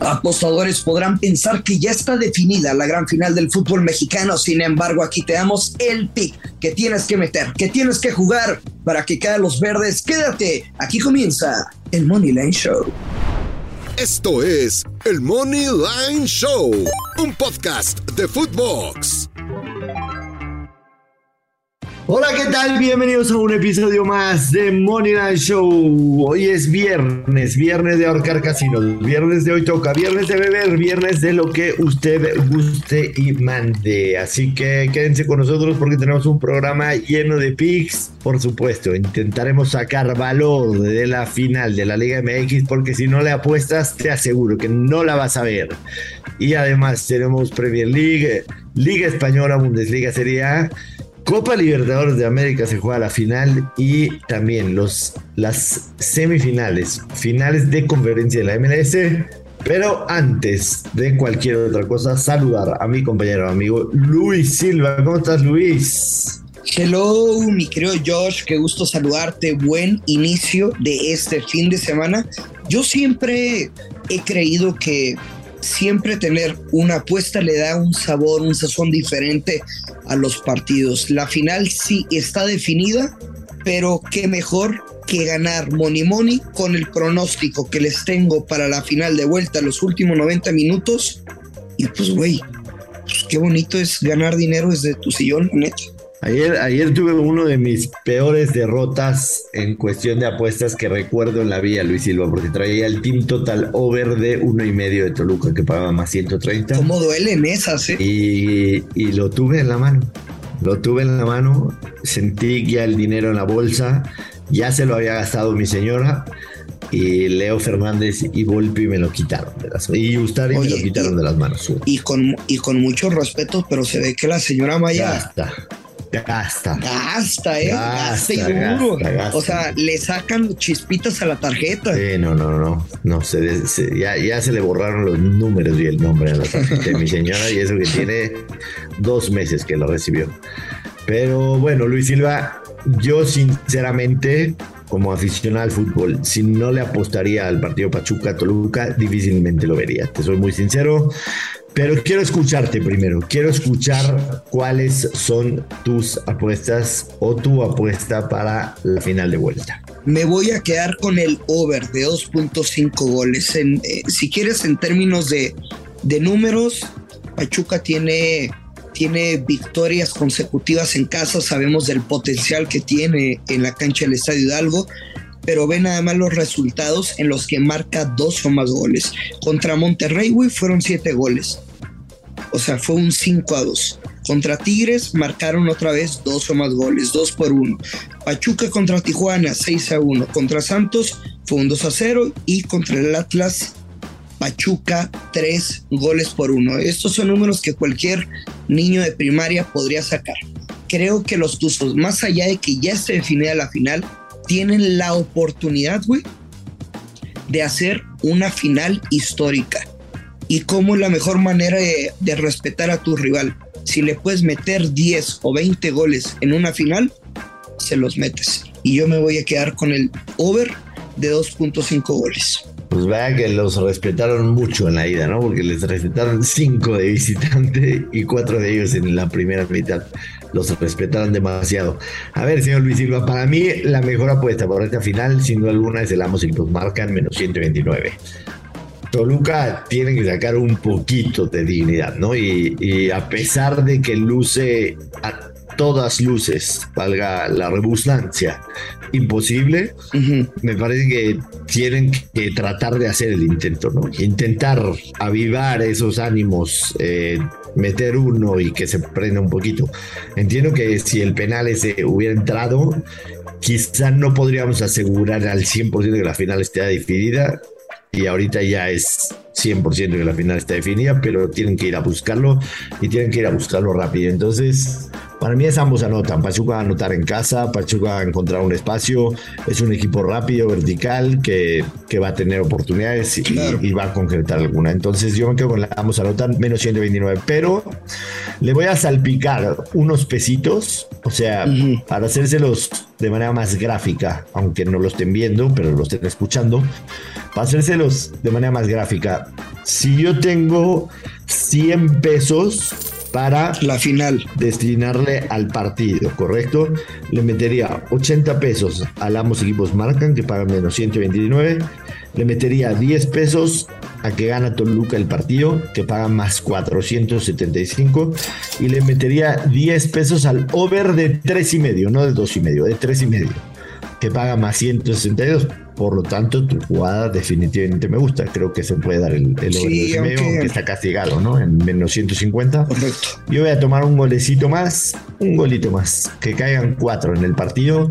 Apostadores podrán pensar que ya está definida la gran final del fútbol mexicano, sin embargo aquí te damos el pick que tienes que meter, que tienes que jugar para que caigan los verdes. Quédate, aquí comienza el Money Line Show. Esto es el Money Line Show, un podcast de Footbox. Hola, ¿qué tal? Bienvenidos a un episodio más de Money Night Show. Hoy es viernes, viernes de ahorcar casinos, viernes de hoy toca, viernes de beber, viernes de lo que usted guste y mande. Así que quédense con nosotros porque tenemos un programa lleno de picks. Por supuesto, intentaremos sacar valor de la final de la Liga MX porque si no le apuestas, te aseguro que no la vas a ver. Y además tenemos Premier League, Liga Española, Bundesliga Serie A Copa Libertadores de América se juega la final y también los, las semifinales, finales de conferencia de la MLS. Pero antes de cualquier otra cosa, saludar a mi compañero amigo Luis Silva. ¿Cómo estás, Luis? Hello, mi querido Josh, qué gusto saludarte. Buen inicio de este fin de semana. Yo siempre he creído que siempre tener una apuesta le da un sabor, un sazón diferente a los partidos. La final sí está definida, pero qué mejor que ganar Money Money con el pronóstico que les tengo para la final de vuelta, los últimos 90 minutos. Y pues, güey, pues, qué bonito es ganar dinero desde tu sillón, neta. Ayer, ayer tuve uno de mis peores derrotas en cuestión de apuestas que recuerdo en la vía, Luis Silva, porque traía el team total over de uno y medio de Toluca que pagaba más 130. ¿Cómo duelen esas, eh? Y, y lo tuve en la mano. Lo tuve en la mano, sentí ya el dinero en la bolsa, ya se lo había gastado mi señora y Leo Fernández y Volpi me lo quitaron de las y Ustari me lo quitaron de las manos. Y con, y con mucho respeto, pero se ve que la señora Maya Gasta. Gasta, eh. Gasta, gasta, O sea, le sacan chispitas a la tarjeta. Sí, no, no, no. No, se, ya, ya, se le borraron los números y el nombre a la tarjeta de mi señora y eso que tiene dos meses que lo recibió. Pero bueno, Luis Silva, yo sinceramente, como aficionado al fútbol, si no le apostaría al partido Pachuca-Toluca, difícilmente lo vería. Te soy muy sincero. Pero quiero escucharte primero. Quiero escuchar cuáles son tus apuestas o tu apuesta para la final de vuelta. Me voy a quedar con el over de 2.5 goles. En, eh, si quieres, en términos de, de números, Pachuca tiene, tiene victorias consecutivas en casa. Sabemos del potencial que tiene en la cancha del Estadio Hidalgo pero ve nada más los resultados en los que marca dos o más goles. Contra Monterrey, fueron siete goles. O sea, fue un 5 a 2. Contra Tigres marcaron otra vez dos o más goles, dos por uno. Pachuca contra Tijuana, 6 a 1. Contra Santos fue un 2 a 0 y contra el Atlas Pachuca, tres goles por uno. Estos son números que cualquier niño de primaria podría sacar. Creo que los Tuzos, más allá de que ya se definida la final, tienen la oportunidad, güey, de hacer una final histórica. ¿Y cómo es la mejor manera de, respetar a tu rival? Si le puedes meter 10 o 20 goles en una final, se los metes. Y yo me voy a quedar con el over de 2.5 goles. Pues vea que los respetaron mucho en la ida, ¿no? Porque les respetaron 5 de visitante y 4 de ellos en la primera mitad los respetaron demasiado. A ver, señor Luis Silva, para mí la mejor apuesta por esta final, sin duda alguna, es el Amos y marcan menos 129. Toluca tiene que sacar un poquito de dignidad, ¿no? Y, a pesar de que luce a todas luces, valga la rebusnancia, imposible, me parece que tienen que tratar de hacer el intento, ¿no? Intentar avivar esos ánimos, eh, meter uno y que se prenda un poquito. Entiendo que si el penal ese hubiera entrado, quizá no podríamos asegurar al 100% que la final esté definida y ahorita ya es 100% que la final está definida, pero tienen que ir a buscarlo y tienen que ir a buscarlo rápido. Entonces, para mí es ambos anotan. Pachuca va a anotar en casa, Pachuca va a encontrar un espacio, es un equipo rápido, vertical, que, que va a tener oportunidades y, va a concretar alguna. Entonces yo me quedo con la ambos anotan, menos 129, pero le voy a salpicar unos pesitos, o sea, para hacérselos de manera más gráfica, aunque no lo estén viendo, pero lo estén escuchando, para hacérselos de manera más gráfica. si yo tengo 100 pesos para la final. Destinarle al partido, ¿correcto? Le metería 80 pesos al ambos equipos marcan, que pagan menos 129. Le metería 10 pesos a que gana Toluca el partido, que paga más 475. Y le metería 10 pesos al over de 3 y medio, no de 2 y medio, de 3 y medio, que paga más 162. Por lo tanto, tu jugada definitivamente me gusta. Creo que se puede dar el, el sí, aunque... está castigado, ¿no? En menos 150. Correcto. Yo voy a tomar un golecito más, un golito más. Que caigan cuatro en el partido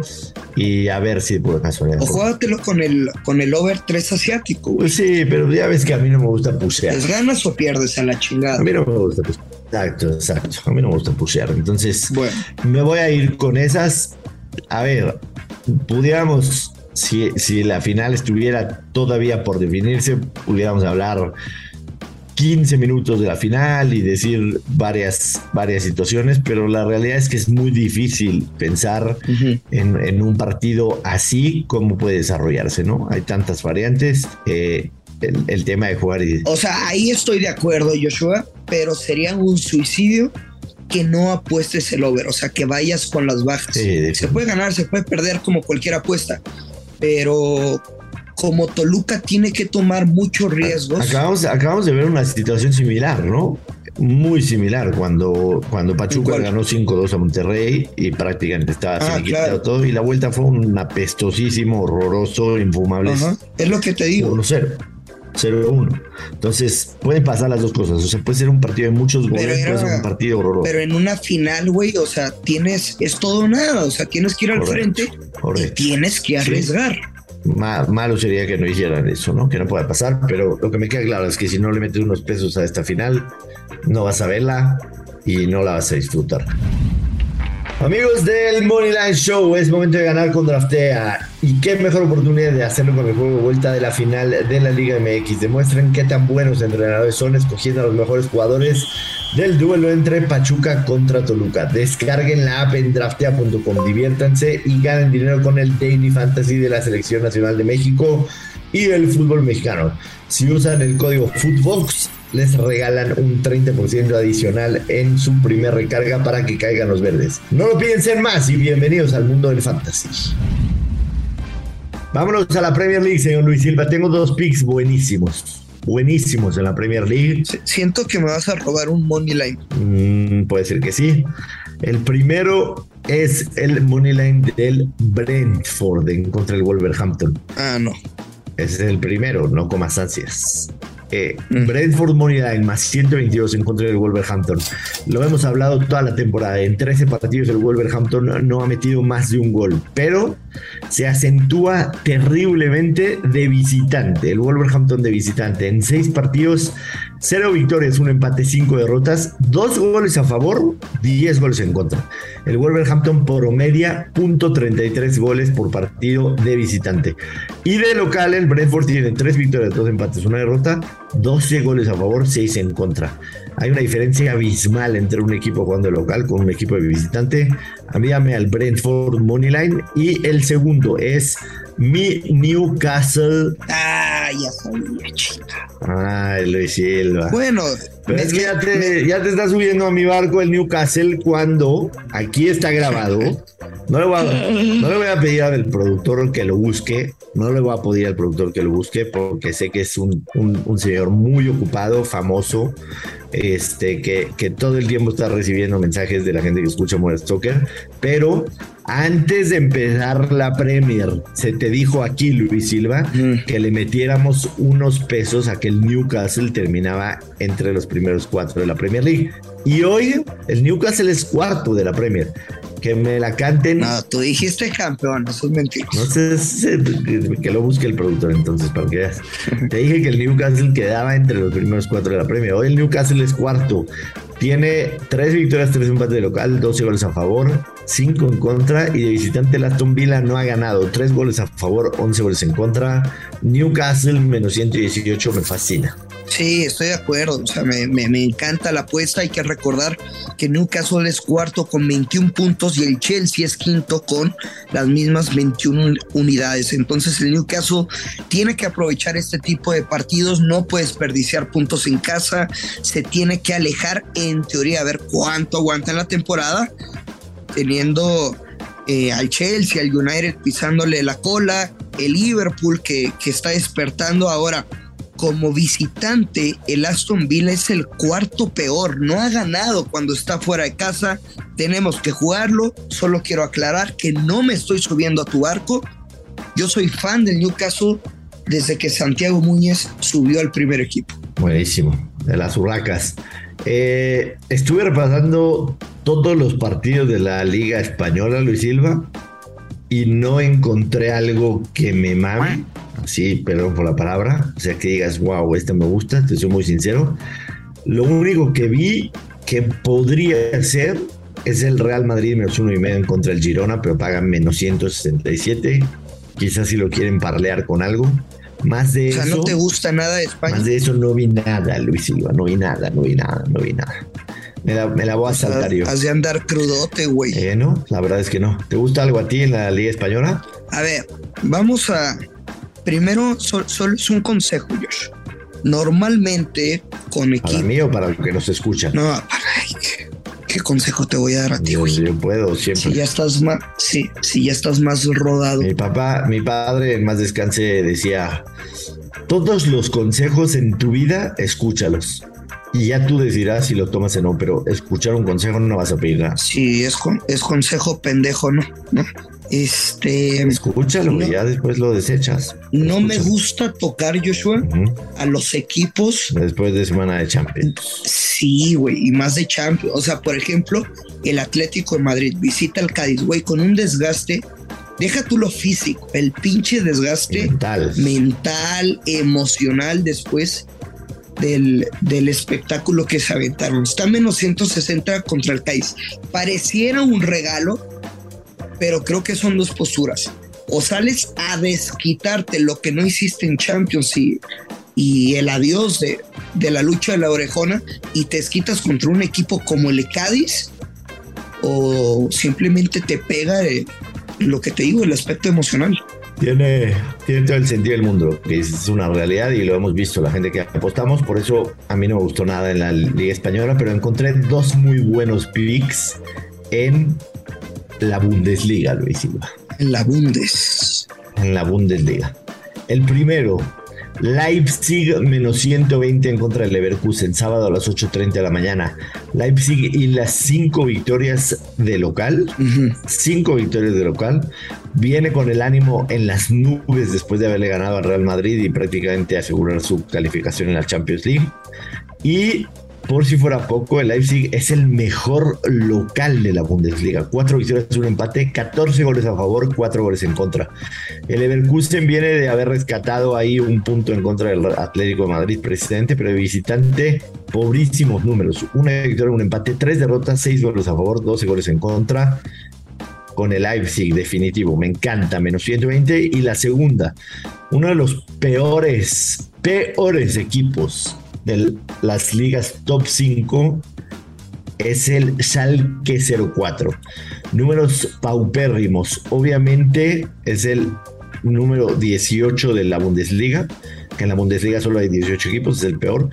y a ver si por casualidad. O jugátelo con el, con el over 3 asiático. Sí, pero ya ves que a mí no me gusta pusear. ¿Es ganas o pierdes a la chingada? A mí no me gusta pusear. Exacto, exacto. A mí no me gusta pusear. Entonces, bueno. me voy a ir con esas. A ver, pudiéramos si, la final estuviera todavía por definirse, pudiéramos hablar 15 minutos de la final y decir varias, varias situaciones, pero la realidad es que es muy difícil pensar en, un partido así, cómo puede desarrollarse, ¿no? Hay tantas variantes. Eh, el, tema de jugar. Y... O sea, ahí estoy de acuerdo, Joshua, pero sería un suicidio que no apuestes el over, o sea, que vayas con las bajas. se puede ganar, se puede perder como cualquier apuesta, pero como Toluca tiene que tomar muchos riesgos. Acabamos, acabamos de ver una situación similar, ¿no? Muy similar cuando, cuando Pachuca ganó 5-2 a Monterrey y prácticamente estaba ah, todo y la vuelta fue un apestosísimo, horroroso, infumable. Es lo que te digo. 1-0. 0-1. Entonces, pueden pasar las dos cosas. O sea, puede ser un partido de muchos goles, puede ser un partido horroroso. Pero en una final, güey, o sea, tienes, es todo nada. O sea, tienes que ir al frente y tienes que arriesgar. malo sería que no hicieran eso, ¿no? Que no pueda pasar, pero lo que me queda claro es que si no le metes unos pesos a esta final, no vas a verla y no la vas a disfrutar. Amigos del Moneyline Show, es momento de ganar con Draftea. Y qué mejor oportunidad de hacerlo con el juego de vuelta de la final de la Liga MX. Demuestren qué tan buenos entrenadores son escogiendo a los mejores jugadores del duelo entre Pachuca contra Toluca. Descarguen la app en draftea.com, diviértanse y ganen dinero con el Daily Fantasy de la Selección Nacional de México y el fútbol mexicano. Si usan el código FOOTBOX, les regalan un 30% adicional en su primer recarga para que caigan los verdes. No lo piensen más y bienvenidos al mundo del fantasy. Vámonos a la Premier League, señor Luis Silva. Tengo dos picks buenísimos. Buenísimos en la Premier League. Siento que me vas a robar un money line. Mm, puede ser que sí. El primero es el money line del Brentford en contra el Wolverhampton. Ah, no. Ese es el primero, no comas ansias. Eh, Brentford Moneyline más 122 en contra del Wolverhampton. Lo hemos hablado toda la temporada. En 13 partidos el Wolverhampton no ha metido más de un gol, pero se acentúa terriblemente de visitante. El Wolverhampton de visitante. En 6 partidos, 0 victorias, un empate, 5 derrotas, 2 goles a favor, 10 goles en contra. El Wolverhampton promedia .33 goles por partido de visitante. Y de local, el Brentford tiene 3 victorias, 2 empates, una derrota 12 goles a favor, 6 en contra. Hay una diferencia abismal entre un equipo jugando local con un equipo de visitante. Envíame al Brentford Moneyline. Y el segundo es mi Newcastle. Ah, ya sabía, chica. Ay, Luis Silva. Bueno, es que ya te, ya te está subiendo a mi barco el Newcastle cuando aquí está grabado. No le voy a, no le voy a pedir al productor que lo busque. No le voy a pedir al productor que lo busque porque sé que es un, un, señor muy ocupado, famoso, este, que, que, todo el tiempo está recibiendo mensajes de la gente que escucha Muere Stoker. Pero antes de empezar la Premier, se te dijo aquí, Luis Silva, que le metiéramos unos pesos a que el Newcastle terminaba entre los primeros cuatro de la Premier League. Y hoy el Newcastle es cuarto de la Premier. Que me la canten. No, tú dijiste campeón, eso es mentira. No sé, que lo busque el productor entonces para que veas. Te dije que el Newcastle quedaba entre los primeros cuatro de la Premier. Hoy el Newcastle es cuarto. Tiene tres victorias, tres empates de local, 12 goles a favor, 5 en contra. Y de visitante, el Aston Villa no ha ganado. Tres goles a favor, 11 goles en contra. Newcastle menos 118 me fascina. Sí, estoy de acuerdo. O sea, me, encanta la apuesta. Hay que recordar que Newcastle es cuarto con 21 puntos y el Chelsea es quinto con las mismas 21 unidades. Entonces el Newcastle tiene que aprovechar este tipo de partidos. No puede desperdiciar puntos en casa. Se tiene que alejar en teoría a ver cuánto aguanta en la temporada. Teniendo eh, al Chelsea, al United pisándole la cola. El Liverpool que, que está despertando ahora como visitante, el Aston Villa es el cuarto peor. No ha ganado cuando está fuera de casa. Tenemos que jugarlo. Solo quiero aclarar que no me estoy subiendo a tu barco. Yo soy fan del Newcastle desde que Santiago Muñez subió al primer equipo. Buenísimo, de las hurracas. Eh, estuve repasando todos los partidos de la Liga Española, Luis Silva, y no encontré algo que me mame sí, perdón por la palabra, o sea, que digas, wow, este me gusta, te soy muy sincero. Lo único que vi que podría ser es el Real Madrid menos uno y medio en contra del Girona, pero pagan menos 167. Quizás si lo quieren parlear con algo. Más de eso. O sea, ¿no te gusta nada de España? Más de eso no vi nada, Luis Silva. No vi nada, no vi nada, no vi nada. Me la, me la voy a saltar yo. Has de andar crudote, güey. Eh, no, la verdad es que no. ¿Te gusta algo a ti en la Liga Española? A ver, vamos a, Primero, solo es un consejo, Josh. Normalmente con equipo. ¿Para mí o para los que nos escuchan? No, para. ¿Qué consejo te voy a dar a ti, güey? Yo, puedo siempre. Si ya estás más, sí, si ya estás más rodado. Mi papá, mi padre, en más descanse, decía: todos los consejos en tu vida, escúchalos. Y ya tú decidirás si lo tomas o no, pero escuchar un consejo no vas a pedir nada. Sí, es, es consejo pendejo, ¿no? ¿No? Este. Escúchalo, y ya después lo desechas. No me gusta tocar, Joshua, a los equipos. Después de semana de Champions. Sí, güey, y más de Champions. O sea, por ejemplo, el Atlético de Madrid visita al Cádiz, güey, con un desgaste. Deja tú lo físico, el pinche desgaste mental, mental emocional después del, del, espectáculo que se aventaron. Está menos 160 contra el Cádiz. Pareciera un regalo, pero creo que son dos posturas. O sales a desquitarte lo que no hiciste en Champions y, y el adiós de, de la lucha de la orejona y te desquitas contra un equipo como el Cádiz, o simplemente te pega lo que te digo, el aspecto emocional. Tiene, tiene todo el sentido del mundo, que es una realidad y lo hemos visto la gente que apostamos, por eso a mí no me gustó nada en la Liga Española, pero encontré dos muy buenos picks en la Bundesliga, Luis Silva. En la Bundes. En la Bundesliga. El primero, Leipzig menos 120 en contra del Leverkusen, sábado a las 8.30 de la mañana. Leipzig y las cinco victorias de local, cinco victorias de local, viene con el ánimo en las nubes después de haberle ganado al Real Madrid y prácticamente asegurar su calificación en la Champions League. Y por si fuera poco, el Leipzig es el mejor local de la Bundesliga. Cuatro victorias, un empate, 14 goles a favor, cuatro goles en contra. El Leverkusen viene de haber rescatado ahí un punto en contra del Atlético de Madrid, presidente, pero visitante, pobrísimos números. Una victoria, un empate, tres derrotas, seis goles a favor, 12 goles en contra con el Leipzig, definitivo. Me encanta, menos 120. Y la segunda, uno de los peores, peores equipos de las ligas top 5 es el Schalke 04. Números paupérrimos. Obviamente es el número 18 de la Bundesliga, que en la Bundesliga solo hay 18 equipos, es el peor.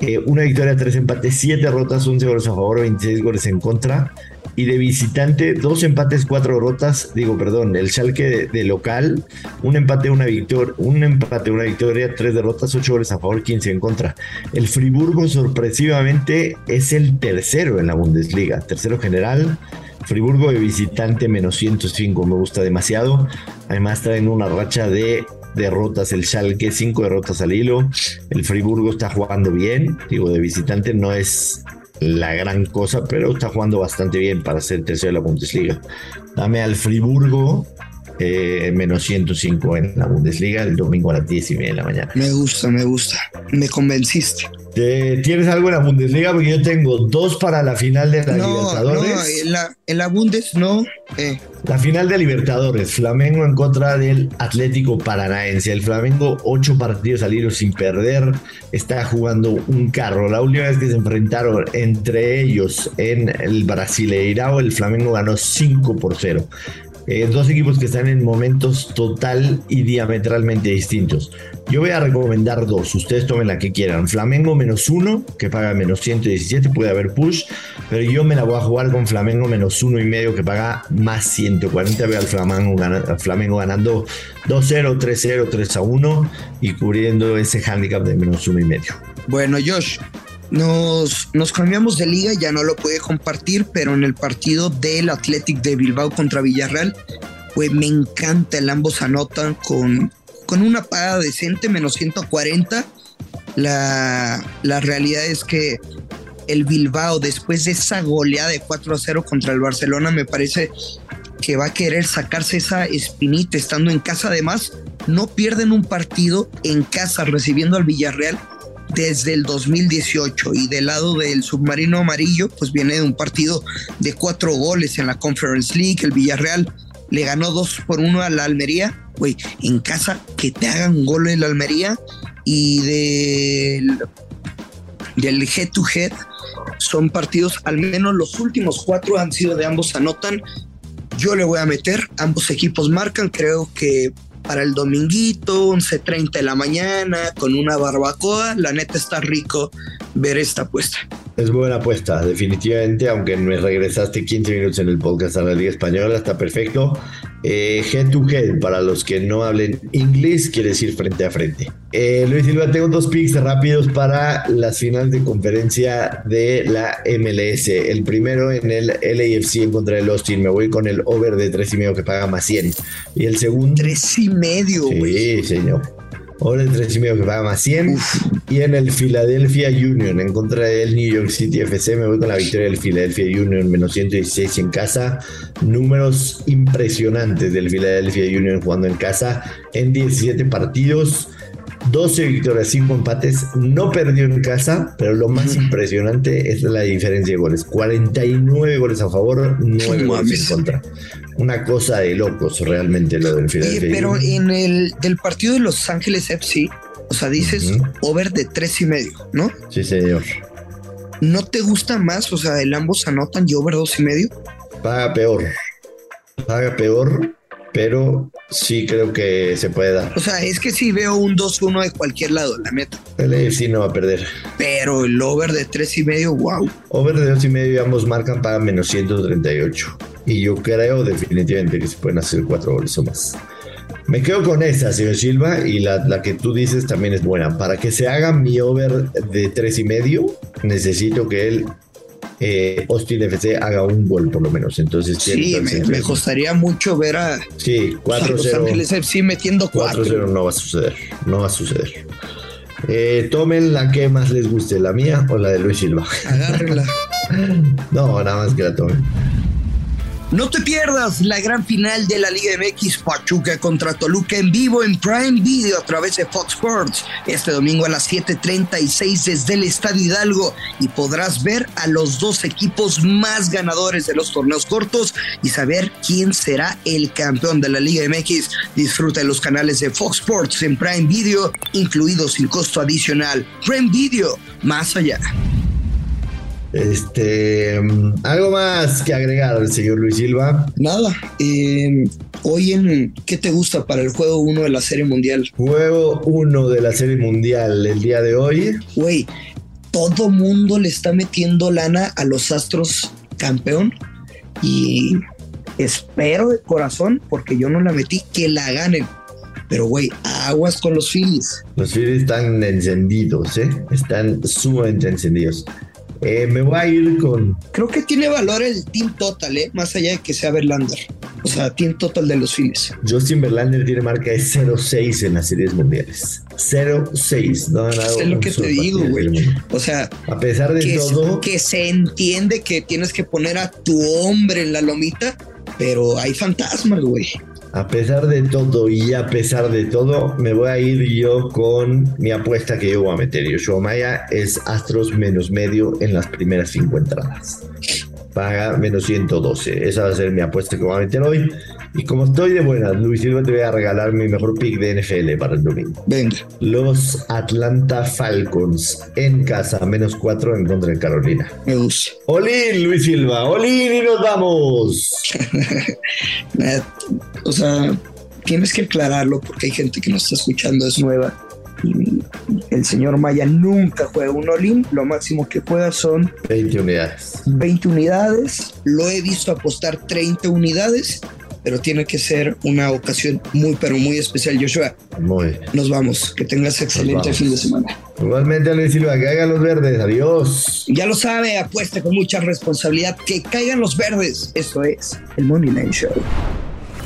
Eh, una victoria, tres empates, siete derrotas, 11 goles a favor, 26 goles en contra y de visitante, dos empates, cuatro derrotas, digo, perdón, el Schalke de, local, un empate, una victoria, un empate, una victoria, tres derrotas, ocho goles a favor, 15 en contra. El Friburgo sorpresivamente es el tercero en la Bundesliga, tercero general. Friburgo de visitante menos 105, me gusta demasiado. Además traen una racha de derrotas el Schalke, cinco derrotas al hilo. El Friburgo está jugando bien, digo, de visitante no es la gran cosa, pero está jugando bastante bien para ser tercero de la Bundesliga. Dame al Friburgo eh, menos 105 en la Bundesliga el domingo a las 10 y media de la mañana. Me gusta, me gusta. Me convenciste. ¿Tienes algo en la Bundesliga? Porque yo tengo dos para la final de la Libertadores. No, en la, en la Bundes no. Eh. La final de Libertadores, Flamengo en contra del Atlético Paranaense. El Flamengo, ocho partidos al hilo sin perder, está jugando un carro. La última vez que se enfrentaron entre ellos en el Brasileirao, el Flamengo ganó 5 por 0. Eh, dos equipos que están en momentos total y diametralmente distintos. Yo voy a recomendar dos, ustedes tomen la que quieran. Flamengo menos uno, que paga menos 117, puede haber push, pero yo me la voy a jugar con Flamengo menos uno y medio, que paga más 140. Veo al Flamengo, ganando, Flamengo ganando 2-0, 3-0, 3-1 y cubriendo ese handicap de menos uno y medio. Bueno, Josh, nos, nos cambiamos de liga, ya no lo puede compartir, pero en el partido del Athletic de Bilbao contra Villarreal, pues me encanta el ambos anotan con, con una paga decente, menos 140. La, la realidad es que el Bilbao, después de esa goleada de 4 a 0 contra el Barcelona, me parece que va a querer sacarse esa espinita estando en casa. Además, no pierden un partido en casa recibiendo al Villarreal desde el 2018 y del lado del submarino amarillo pues viene de un partido de cuatro goles en la Conference League, el Villarreal le ganó dos por uno a la Almería, güey, en casa que te hagan un gol en la Almería y del, del head to head son partidos, al menos los últimos cuatro han sido de ambos anotan. Yo le voy a meter, ambos equipos marcan, creo que para el dominguito, 11.30 de la mañana, con una barbacoa. La neta está rico ver esta apuesta. Es buena apuesta, definitivamente, aunque me regresaste 15 minutos en el podcast a la Liga Española, está perfecto. Eh, head to head, para los que no hablen inglés, quiere decir frente a frente. Eh, Luis Silva, tengo dos picks rápidos para las finales de conferencia de la MLS. El primero en el LAFC en contra del Austin. Me voy con el over de tres y medio que paga más 100. Y el segundo. Tres y medio, Sí, señor. Tres y medio que paga más 100. Y en el Philadelphia Union en contra del New York City FC. Me voy con la victoria del Philadelphia Union menos 116 en casa. Números impresionantes del Philadelphia Union jugando en casa en 17 partidos. 12 victorias, 5 empates, no perdió en casa, pero lo más impresionante es la diferencia de goles. 49 goles a favor, 9 goles en contra. Una cosa de locos realmente lo del Philadelphia. pero en el del partido de Los Ángeles FC, o sea, dices over de 3 y medio, ¿no? Sí, señor. ¿No te gusta más? O sea, el ambos anotan y over 2 y medio. Paga peor. Paga peor pero sí creo que se puede dar. O sea, es que sí veo un 2-1 de cualquier lado, la meta. El AFC no va a perder. Pero el over de 3 y medio, wow. Over de 2 y medio ambos marcan para menos 138. Y yo creo definitivamente que se pueden hacer 4 goles o más. Me quedo con esa, señor Silva, y la, la, que tú dices también es buena. Para que se haga mi over de 3 y medio, necesito que él eh, Austin FC haga un gol por lo menos. Entonces, sí, me, costaría mucho ver a, sí, 4 Los Ángeles FC metiendo 4-0. No va a suceder, no va a suceder. Eh, tomen la que más les guste, la mía o la de Luis Silva. Agárrenla. no, nada más que la tomen. No te pierdas la gran final de la Liga MX Pachuca contra Toluca en vivo en Prime Video a través de Fox Sports este domingo a las 7:36 desde el Estadio Hidalgo y podrás ver a los dos equipos más ganadores de los torneos cortos y saber quién será el campeón de la Liga MX. Disfruta de los canales de Fox Sports en Prime Video, incluidos sin costo adicional. Prime Video, más allá. Este, algo más que agregar al señor Luis Silva. Nada. Eh, hoy en ¿qué te gusta para el juego 1 de la Serie Mundial? Juego 1 de la Serie Mundial el día de hoy. Güey, todo mundo le está metiendo lana a los Astros campeón y espero de corazón, porque yo no la metí, que la ganen. Pero, güey, aguas con los Phillies. Los Phillies están encendidos, ¿eh? Están sumamente encendidos. Eh, me voy a ir con. Creo que tiene valor el team total, ¿eh? Más allá de que sea Verlander. O sea, team total de los Phillies. Justin Verlander tiene marca de 0-6 en las series mundiales. 0-6. No ha Es lo que te digo, güey. O sea, a pesar de todo. Que se entiende que tienes que poner a tu hombre en la lomita, pero hay fantasmas, güey. A pesar de todo y a pesar de todo, me voy a ir yo con mi apuesta que yo voy a meter. Yoshua Maya es Astros menos medio en las primeras cinco entradas. Paga menos 112. Esa va a ser mi apuesta que voy a meter hoy. Y como estoy de buenas, Luis Silva, te voy a regalar mi mejor pick de NFL para el domingo. Venga. Los Atlanta Falcons en casa, menos 4 en contra de Carolina. Me gusta. Olin, Luis Silva, Olin y nos vamos. o sea, tienes que aclararlo porque hay gente que nos está escuchando, es nueva. Y el señor Maya nunca juega un Olin, lo máximo que juega son 20 unidades. 20 unidades, lo he visto apostar 30 unidades pero tiene que ser una ocasión muy, pero muy especial, Joshua. Muy. Nos vamos. Que tengas excelente fin de semana. Igualmente, Luis Silva, que caigan los verdes. Adiós. Ya lo sabe, apuesta con mucha responsabilidad. Que caigan los verdes. Esto es el Money Line Show.